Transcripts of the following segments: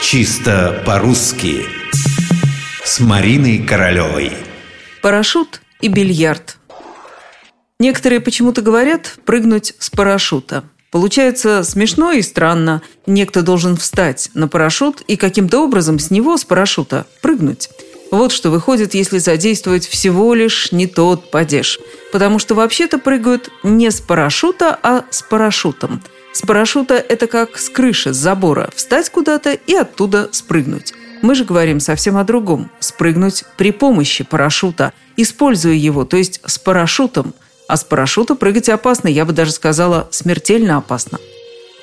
Чисто по-русски С Мариной Королевой Парашют и бильярд Некоторые почему-то говорят прыгнуть с парашюта. Получается смешно и странно. Некто должен встать на парашют и каким-то образом с него, с парашюта, прыгнуть. Вот что выходит, если задействовать всего лишь не тот падеж. Потому что вообще-то прыгают не с парашюта, а с парашютом. С парашюта это как с крыши, с забора. Встать куда-то и оттуда спрыгнуть. Мы же говорим совсем о другом. Спрыгнуть при помощи парашюта, используя его, то есть с парашютом. А с парашюта прыгать опасно, я бы даже сказала, смертельно опасно.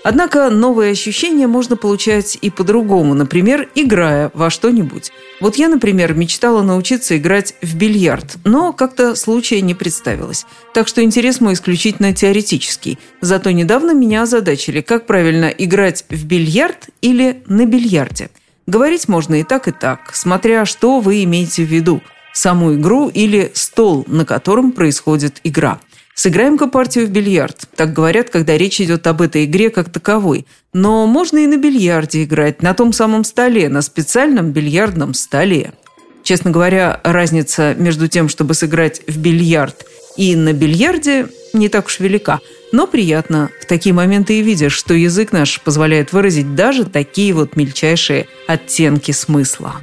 Однако новые ощущения можно получать и по-другому, например, играя во что-нибудь. Вот я, например, мечтала научиться играть в бильярд, но как-то случая не представилось. Так что интерес мой исключительно теоретический. Зато недавно меня озадачили, как правильно играть в бильярд или на бильярде. Говорить можно и так, и так, смотря что вы имеете в виду – саму игру или стол, на котором происходит игра – Сыграем-ка партию в бильярд. Так говорят, когда речь идет об этой игре как таковой. Но можно и на бильярде играть, на том самом столе, на специальном бильярдном столе. Честно говоря, разница между тем, чтобы сыграть в бильярд и на бильярде не так уж велика. Но приятно. В такие моменты и видишь, что язык наш позволяет выразить даже такие вот мельчайшие оттенки смысла.